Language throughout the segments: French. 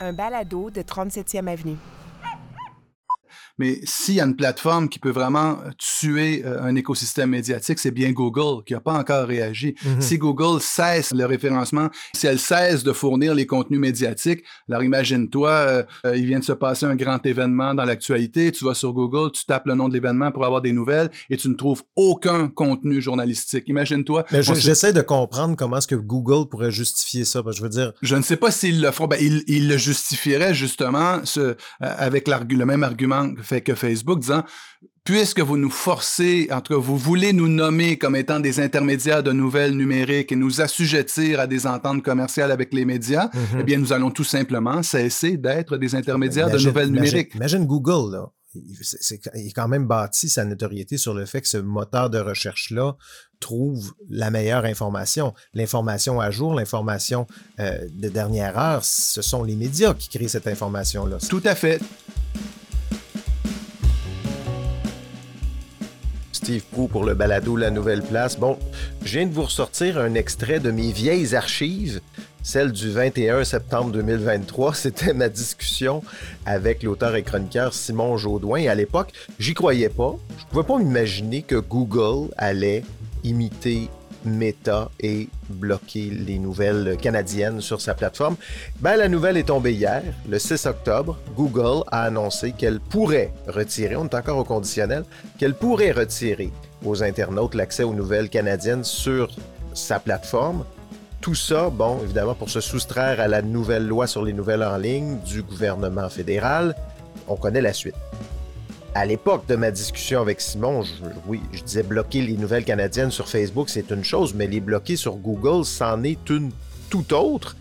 Un balado de 37e Avenue. Mais s'il y a une plateforme qui peut vraiment tuer euh, un écosystème médiatique, c'est bien Google qui n'a pas encore réagi. Mhm. Si Google cesse le référencement, si elle cesse de fournir les contenus médiatiques, alors imagine-toi, euh, euh, il vient de se passer un grand événement dans l'actualité, tu vas sur Google, tu tapes le nom de l'événement pour avoir des nouvelles et tu ne trouves aucun contenu journalistique. Imagine-toi. Se- j'essaie de comprendre comment est-ce que Google pourrait justifier ça. Parce que je veux dire, Je ne sais pas s'ils le font. Ben, ils, ils le justifieraient justement ce, euh, avec le même argument fait que Facebook, disant puisque vous nous forcez, en tout cas, vous voulez nous nommer comme étant des intermédiaires de nouvelles numériques et nous assujettir à des ententes commerciales avec les médias, Mhm. eh bien, nous allons tout simplement cesser d'être des intermédiaires de nouvelles imagine- numériques. Imagine Google, là. Il, est quand même bâti sa notoriété sur le fait que ce moteur de recherche-là trouve la meilleure information. L'information à jour, l'information euh, de dernière heure, ce sont les médias qui créent cette information-là. Tout à fait. Pour le balado La Nouvelle Place. Bon, je viens de vous ressortir un extrait de mes vieilles archives, celle du 21 septembre 2023. C'était ma discussion avec l'auteur et chroniqueur Simon Jaudoin. Et à l'époque, j'y croyais pas. Je pouvais pas m'imaginer que Google allait imiter Meta et bloquer les nouvelles canadiennes sur sa plateforme. Ben, la nouvelle est tombée hier, le 6 octobre. Google a annoncé qu'elle pourrait retirer, on est encore au conditionnel, qu'elle pourrait retirer aux internautes l'accès aux nouvelles canadiennes sur sa plateforme. Tout ça, bon, évidemment, pour se soustraire à la nouvelle loi sur les nouvelles en ligne du gouvernement fédéral. On connaît la suite. À l'époque de ma discussion avec Simon, je- oui, je disais bloquer les nouvelles canadiennes sur Facebook, c'est une chose, mais les bloquer sur Google, c'en est une tout autre.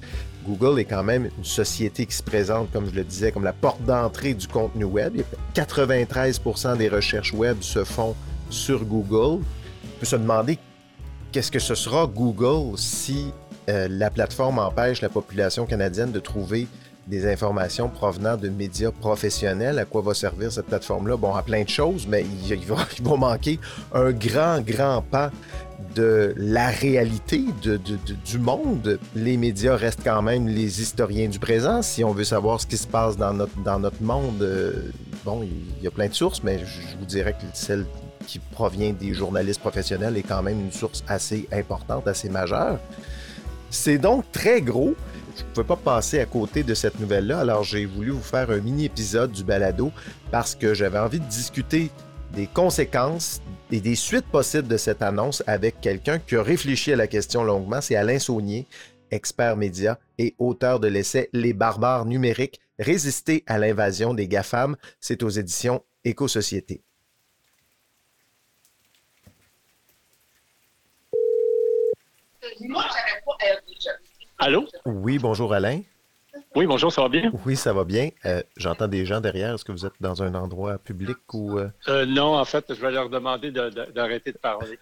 Google est quand même une société qui se présente, comme je le disais, comme la porte d'entrée du contenu web. Il y a 93% des recherches web se font sur Google. On peut se demander qu'est-ce que ce sera Google si euh, la plateforme empêche la population canadienne de trouver des informations provenant de médias professionnels. À quoi va servir cette plateforme-là? Bon, à plein de choses, mais il, va, il va manquer un grand, grand pan de la réalité de- de- de- du monde. Les médias restent quand même les historiens du présent. Si on veut savoir ce qui se passe dans notre, dans notre monde, euh, bon, il y a plein de sources, mais je, je vous dirais que celle qui provient des journalistes professionnels est quand même une source assez importante, assez majeure. C'est donc très gros. Je ne pouvais pas passer à côté de cette nouvelle-là, alors j'ai voulu vous faire un mini-épisode du balado parce que j'avais envie de discuter des conséquences et des suites possibles de cette annonce avec quelqu'un qui a réfléchi à la question longuement. C'est Alain Saunier, expert média et auteur de l'essai Les barbares numériques, résister à l'invasion des GAFAM. C'est aux éditions Éco-Société. Allô? Oui, bonjour Alain. Oui, bonjour, ça va bien? Oui, ça va bien. Euh, J'entends des gens derrière. Est-ce que vous êtes dans un endroit public ou... euh? Euh, non, en fait, je vais leur demander de- de- d'arrêter de, parler.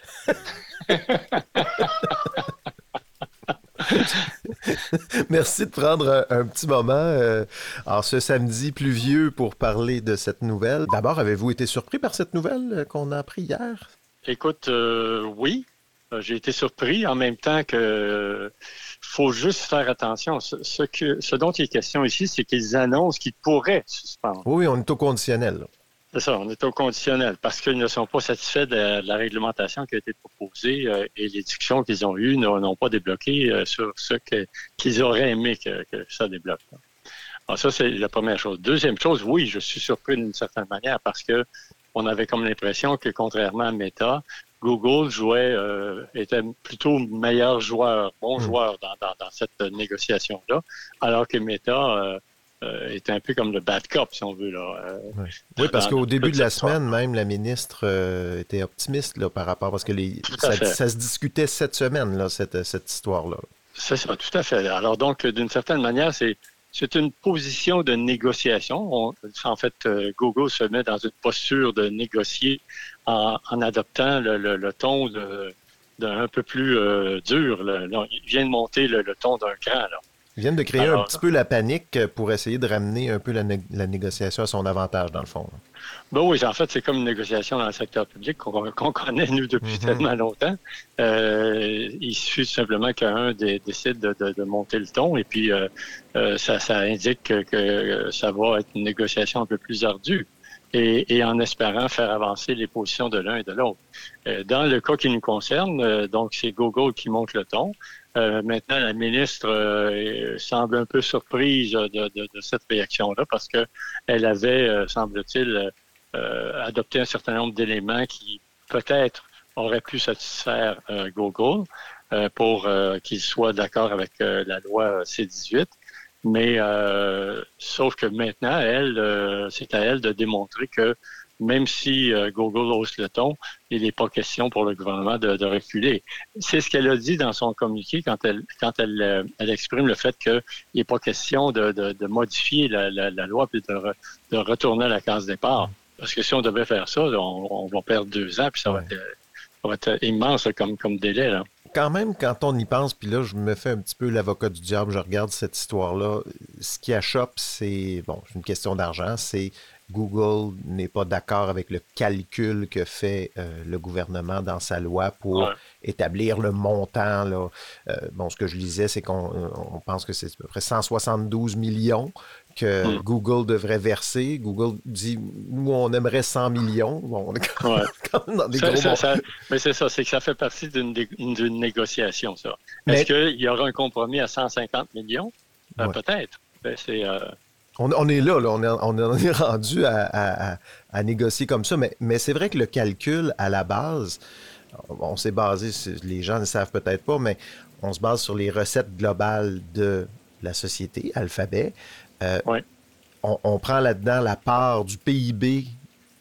Merci de prendre un, un petit moment euh, en ce samedi pluvieux pour parler de cette nouvelle. D'abord, avez-vous été surpris par cette nouvelle qu'on a appris hier? Écoute, euh, oui, j'ai été surpris en même temps que faut juste faire attention. Ce, ce que, ce dont il est question ici, c'est qu'ils annoncent qu'ils pourraient suspendre. Oui, on est au conditionnel. C'est ça, on est au conditionnel parce qu'ils ne sont pas satisfaits de, de la réglementation qui a été proposée euh, et les discussions qu'ils ont eues n'ont pas débloqué euh, sur ce qu'ils auraient aimé que, que ça débloque. Alors ça, c'est la première chose. Deuxième chose, oui, je suis surpris d'une certaine manière parce que on avait comme l'impression que contrairement à Meta, Google jouait, euh, était plutôt meilleur joueur, bon Mm. joueur dans, dans, dans cette négociation-là, alors que Meta euh, euh, était un peu comme le bad cop, si on veut. Là, euh, Oui, parce qu'au début de la semaine, même, la ministre euh, était optimiste là, par rapport... Parce que les, ça se discutait cette semaine, là, cette, cette histoire-là. C'est ça, tout à fait. Alors donc, d'une certaine manière, c'est c'est une position de négociation. On- en fait, euh, Google se met dans une posture de négocier en, adoptant le, ton d'un un peu plus euh, dur. il vient de monter le, le ton d'un cran. Là. Ils viennent de créer un petit peu la panique pour essayer de ramener un peu la, négociation à son avantage, dans le fond. Ben oui, en fait, c'est comme une négociation dans le secteur public qu'on connaît, nous, depuis mhm. tellement longtemps. Euh, il suffit simplement qu'un décide de, monter le ton et puis euh, euh, ça, indique que, ça va être une négociation un peu plus ardue. Et, en espérant faire avancer les positions de l'un et de l'autre. dans le cas qui nous concerne, donc c'est Google qui monte le ton. Euh, maintenant, la ministre euh, semble un peu surprise de, cette réaction-là parce qu'elle avait, euh, semble-t-il, adopté un certain nombre d'éléments qui peut-être auraient pu satisfaire Google pour qu'il soit d'accord avec la loi C-18. Mais sauf que maintenant, elle, c'est à elle de démontrer que même si euh, Google hausse le ton, il n'est pas question pour le gouvernement de, reculer. C'est ce qu'elle a dit dans son communiqué quand elle, quand elle, euh, elle exprime le fait qu'il n'est pas question de, de modifier la, la, loi et de, retourner à la case départ. Parce que si on devait faire ça, on, va perdre deux ans, puis ça, va, être, ça va être immense comme, comme délai. Là quand même, quand on y pense, puis là, je me fais un petit peu l'avocat du diable, je regarde cette histoire-là. Ce qui achoppe, c'est, bon, une question d'argent, c'est Google n'est pas d'accord avec le calcul que fait euh, le gouvernement dans sa loi pour établir le montant. Là. Euh, bon, ce que je lisais, c'est qu'on euh, pense que c'est à peu près 172 millions que hmm. Google devrait verser. Google dit, nous, on aimerait 100 millions. Bon, on est quand même dans des gros Mais c'est ça, c'est que ça fait partie d'une négociation, ça. Est-ce qu'il y aura un compromis à 150 millions? Peut-être. Ben, c'est... On, est là, on, est, on est rendu à, négocier comme ça, mais, mais c'est vrai que le calcul à la base, on s'est basé, les gens ne savent peut-être pas, mais on se base sur les recettes globales de la société, Alphabet. Euh, on, on, prend là-dedans la part du PIB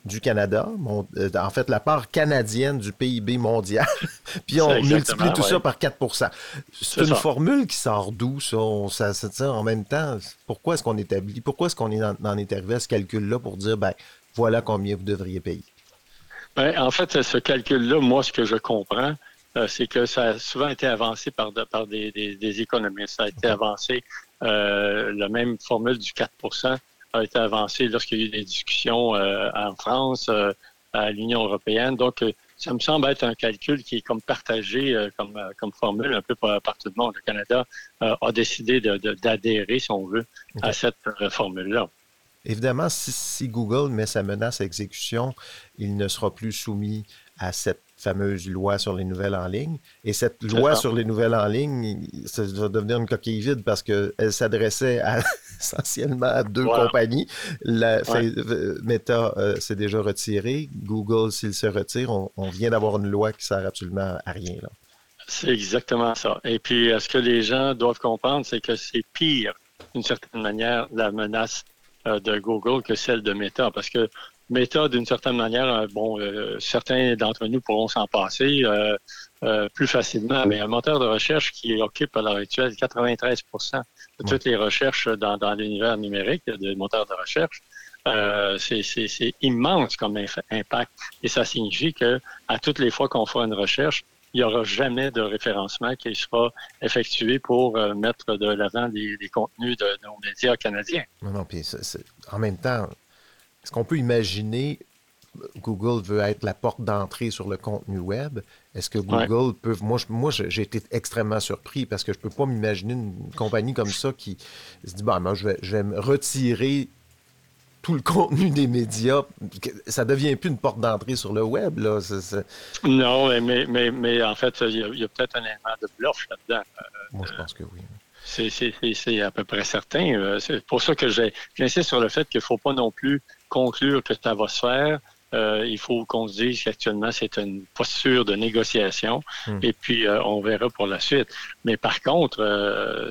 du Canada, euh, en fait la part canadienne du PIB mondial, puis on multiplie tout ça par 4% C'est une formule qui sort d'où, ça? ça, en même temps, pourquoi est-ce qu'on établit, pourquoi est-ce qu'on est en, est arrivé à ce calcul-là pour dire, ben voilà combien vous devriez payer? Ben, en fait, ce calcul-là, moi, ce que je comprends, euh, c'est que ça a souvent été avancé par, par des, économistes. Ça a été avancé, euh, la même formule du 4 a été avancé lorsqu'il y a eu des discussions euh, en France, euh, à l'Union européenne. Donc, euh, ça me semble être un calcul qui est comme partagé comme, comme formule un peu partout le monde. Le Canada a décidé d'adhérer, si on veut, à cette formule-là. Évidemment, si, si, Google met sa menace à exécution, il ne sera plus soumis à cette fameuse loi sur les nouvelles en ligne. Et cette loi sur les nouvelles en ligne, ça va devenir une coquille vide parce qu'elle s'adressait essentiellement à deux compagnies. La, Meta euh, s'est déjà retiré. Google, s'il se retire, on, vient d'avoir une loi qui sert absolument à rien. C'est exactement ça. Et puis, ce que les gens doivent comprendre, c'est que c'est pire, d'une certaine manière, la menace euh, de Google que celle de Meta. Parce que Meta, d'une certaine manière, euh, bon, euh, certains d'entre nous pourront s'en passer euh, plus facilement, mais un moteur de recherche qui occupe à l'heure actuelle 93% de toutes les recherches dans, l'univers numérique des moteurs de recherche, c'est immense comme impact. Et ça signifie que à toutes les fois qu'on fera une recherche, il n'y aura jamais de référencement qui sera effectué pour mettre de l'avant des, contenus de, nos médias canadiens. Non, non, puis en même temps, est-ce qu'on peut imaginer Google veut être la porte d'entrée sur le contenu web? Est-ce que Google peut. Moi, moi j'ai été extrêmement surpris parce que je ne peux pas m'imaginer une compagnie comme ça qui se dit bah, moi, je vais, je vais me retirer tout le contenu des médias. Ça devient plus une porte d'entrée sur le web. Là. Non, mais, mais, mais, en fait, il y a, peut-être un élément de bluff là-dedans. moi, je pense que oui. C'est à peu près certain. Euh, c'est pour ça que j'insiste sur le fait qu'il ne faut pas non plus conclure que ça va se faire. Euh, il faut qu'on se dise qu'actuellement, c'est une posture de négociation hmm. et puis euh, on verra pour la suite. Mais par contre,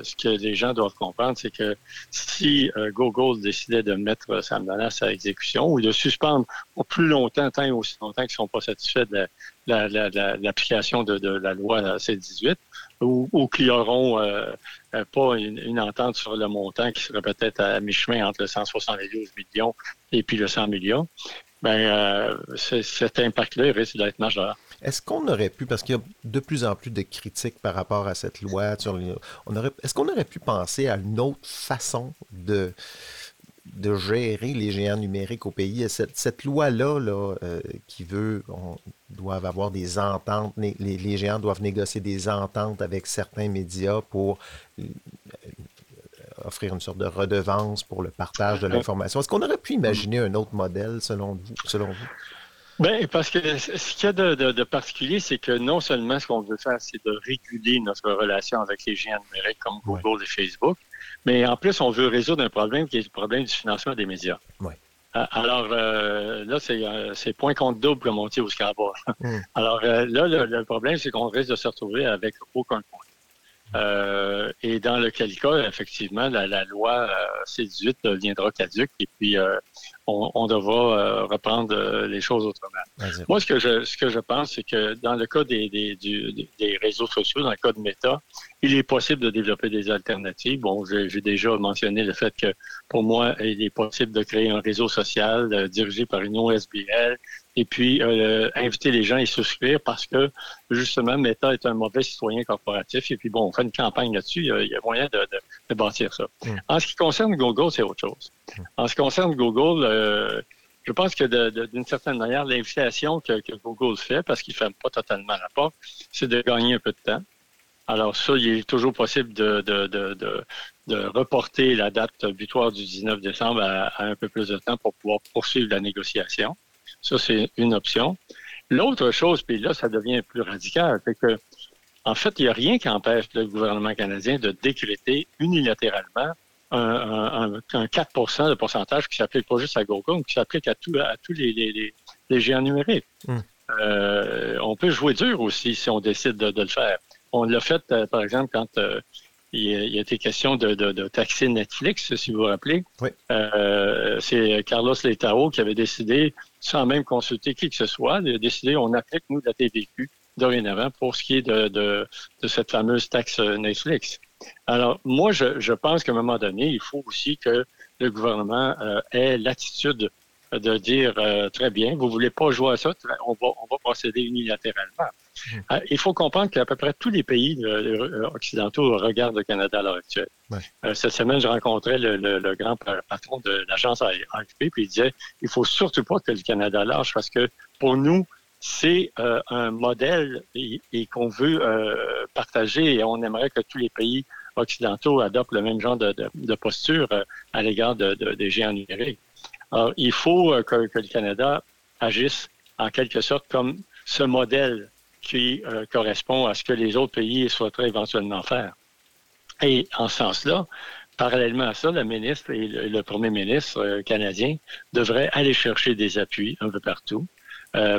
ce que les gens doivent comprendre, c'est que si Google décidait de mettre sa menace à exécution ou de suspendre pour plus longtemps, tant et aussi longtemps qu'ils ne sont pas satisfaits de l'application de, la loi C-18, ou, ou qui euh, euh, pas une, entente sur le montant qui serait peut-être à mi-chemin entre le 172 millions et puis le 100 millions. ben, cet impact-là risque d'être majeur. Est-ce qu'on aurait pu, parce qu'il y a de plus en plus de critiques par rapport à cette loi, on aurait, est-ce qu'on aurait pu penser à une autre façon de, de gérer les géants numériques au pays. Cette, cette loi-là, là, euh, qui veut, on doit avoir des ententes, les, les, géants doivent négocier des ententes avec certains médias pour euh, offrir une sorte de redevance pour le partage de l'information. Est-ce qu'on aurait pu imaginer un autre modèle selon vous? Selon vous? Ben, parce que ce qu'il y a de, de, particulier, c'est que non seulement ce qu'on veut faire, c'est de réguler notre relation avec les géants numériques comme Google et Facebook, mais en plus, on veut résoudre un problème qui est le problème du financement des médias. Oui. Euh, alors euh, là, euh, c'est point contre double, comme on dit au Scrabble. Mm. Alors là, le, problème, c'est qu'on risque de se retrouver avec aucun point. Euh, et dans lequel cas, effectivement, la, loi euh, C-18 deviendra caduque et puis euh, on, devra reprendre les choses autrement. Moi, ce que je, ce que je pense, c'est que dans le cas des, des, des, réseaux sociaux, dans le cas de Meta, il est possible de développer des alternatives. Bon, j'ai déjà mentionné le fait que pour moi, il est possible de créer un réseau social dirigé par une OSBL et puis euh, inviter les gens à y souscrire parce que justement, Meta est un mauvais citoyen corporatif. Et puis bon, on fait une campagne là-dessus, il, y a moyen de, bâtir ça. Mm. En ce qui concerne Google, c'est autre chose. En ce qui concerne Google, euh, je pense que d'une certaine manière, l'invitation que, Google fait, parce qu'il ne ferme pas totalement la porte, c'est de gagner un peu de temps. Alors ça, il est toujours possible de, reporter la date butoir du 19 décembre à un peu plus de temps pour pouvoir poursuivre la négociation. Ça, c'est une option. L'autre chose, puis là, ça devient plus radical, c'est que, en fait, il n'y a rien qui empêche le gouvernement canadien de décréter unilatéralement un, 4 de pourcentage qui s'applique pas juste à Google, qui s'applique à, tous les, géants numériques. Hmm. Euh, on peut jouer dur aussi si on décide de, le faire. On l'a fait, euh, par exemple, quand euh, il, a été question de, taxer Netflix, si vous vous rappelez. Oui. Euh, c'est Carlos Letao qui avait décidé, sans même consulter qui que ce soit, de décider on applique, nous, la TVQ dorénavant pour ce qui est de, cette fameuse taxe Netflix. Alors, moi, je, pense qu'à un moment donné, il faut aussi que le gouvernement euh, ait l'attitude de dire euh, très bien, vous voulez pas jouer à ça, on va, on va procéder unilatéralement. Hmm. Euh, il faut comprendre qu'à peu près tous les pays euh, occidentaux regardent le Canada à l'heure actuelle. cette semaine, je rencontrais le, grand patron de l'agence AFP, puis il disait il faut surtout pas que le Canada lâche parce que pour nous, c'est un modèle et, qu'on veut partager et on aimerait que tous les pays occidentaux adoptent le même genre de, posture à l'égard des géants numériques. Alors, il faut euh, que, le Canada agisse en quelque sorte comme ce modèle qui euh, correspond à ce que les autres pays souhaiteraient éventuellement faire. Et en ce sens-là, parallèlement à ça, la ministre et le, premier ministre euh, canadien devraient aller chercher des appuis un peu partout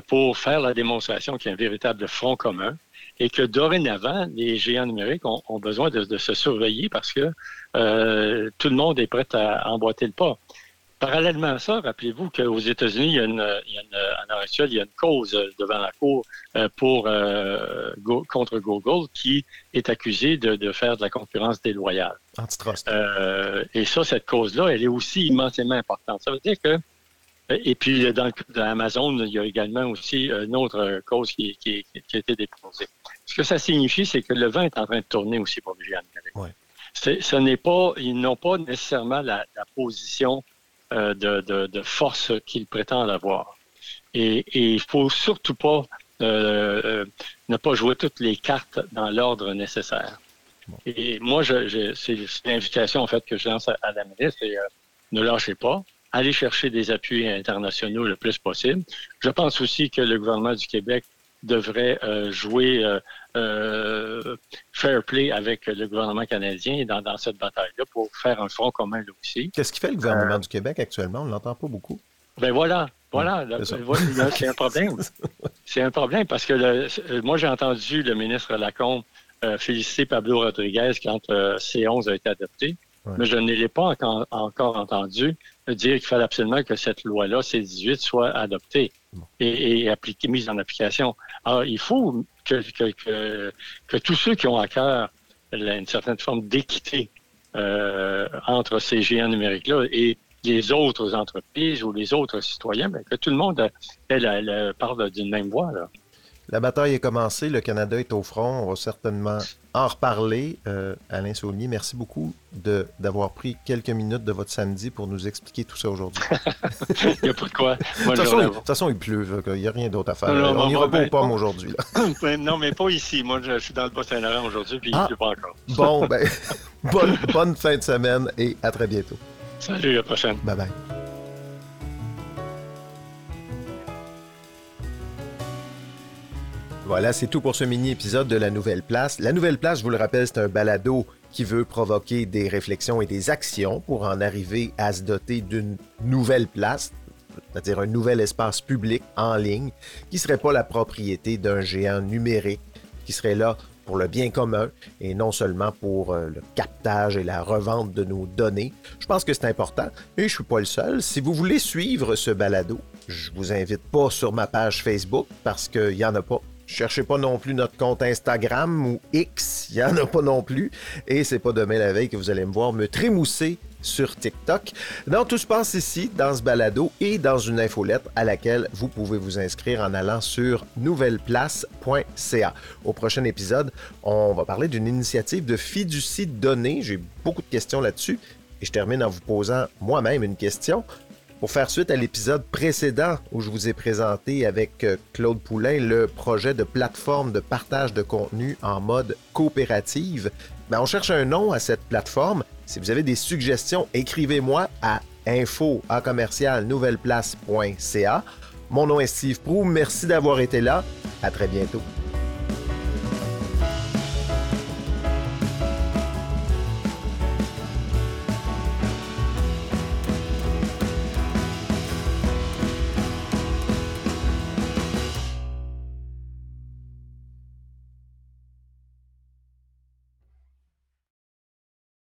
pour faire la démonstration qu'il y a un véritable front commun et que dorénavant, les géants numériques ont, besoin de, se surveiller parce que tout le monde est prêt à emboîter le pas. Parallèlement à ça, rappelez-vous qu'aux États-Unis, il y a une, il y a une, il y a une cause devant la Cour euh, pour, euh, contre Google qui est accusée de, de, faire de la concurrence déloyale. Antitrust. Euh, et ça, cette cause-là, elle est aussi immensément importante. Ça veut dire que et puis, dans, dans Amazon, il y a également aussi une autre cause qui, qui, qui, a été déposée. Ce que ça signifie, c'est que le vent est en train de tourner aussi pour géants ouais. Ce n'est pas, ils n'ont pas nécessairement la, la position euh, de, force qu'il prétend avoir. Et, il il faut surtout pas euh, euh, ne pas jouer toutes les cartes dans l'ordre nécessaire. Et moi, je, c'est l'invitation en fait que je lance à, la ministre et ne lâchez pas. Allez chercher des appuis internationaux le plus possible. Je pense aussi que le gouvernement du Québec devrait euh, jouer euh, euh, fair play avec le gouvernement canadien dans, dans cette bataille-là pour faire un front commun là aussi. Qu'est-ce qui fait le gouvernement du Québec actuellement? On ne l'entend pas beaucoup. Ben voilà, voilà, c'est un problème. C'est un problème parce que moi, j'ai entendu le ministre Lacombe féliciter Pablo Rodriguez quand C11 a été adopté. Mais je ne l'ai pas encore, entendu dire qu'il fallait absolument que cette loi-là, C-18, soit adoptée et, appliquée, mise en application. Alors, il faut que, que, tous ceux qui ont à cœur une certaine forme d'équité euh, entre ces géants numériques-là et les autres entreprises ou les autres citoyens, bien, que tout le monde elle, elle, parle d'une même voix. Là. La bataille est commencée, le Canada est au front, on va certainement en reparler. Euh, Alain Saulnier, merci beaucoup d'avoir pris quelques minutes de votre samedi pour nous expliquer tout ça aujourd'hui. il n'y a pas de quoi. de, toute façon, il pleut, il n'y a rien d'autre à faire. on n'ira pas aux pommes aujourd'hui. non, mais pas ici. Moi, je, suis dans le Bas-Saint-Laurent aujourd'hui, puis il ne ah! pleut pas encore. bon, ben, bonne, bonne fin de semaine et à très bientôt. Salut, à la prochaine. Bye bye. Voilà, c'est tout pour ce mini-épisode de La Nouvelle Place. La Nouvelle Place, je vous le rappelle, c'est un balado qui veut provoquer des réflexions et des actions pour en arriver à se doter d'une nouvelle place, c'est-à-dire un nouvel espace public en ligne qui ne serait pas la propriété d'un géant numérique, qui serait là pour le bien commun et non seulement pour euh, le captage et la revente de nos données. Je pense que c'est important et je ne suis pas le seul. Si vous voulez suivre ce balado, je vous invite pas sur ma page Facebook parce qu'il n'y en a pas Cherchez pas non plus notre compte Instagram ou X, il n'y en a pas non plus. Et c'est pas demain la veille que vous allez me voir me trémousser sur TikTok. Donc, tout se passe ici, dans ce balado et dans une infolettre à laquelle vous pouvez vous inscrire en allant sur nouvelleplace.ca. Au prochain épisode, on va parler d'une initiative de fiducie de données. J'ai beaucoup de questions là-dessus. Et je termine en vous posant moi-même une question. Pour faire suite à l'épisode précédent où je vous ai présenté avec euh, Claude Poulain le projet de plateforme de partage de contenu en mode coopérative, ben on cherche un nom à cette plateforme. Si vous avez des suggestions, écrivez-moi à info à commercial. Mon nom est Steve Prou. Merci d'avoir été là. À très bientôt.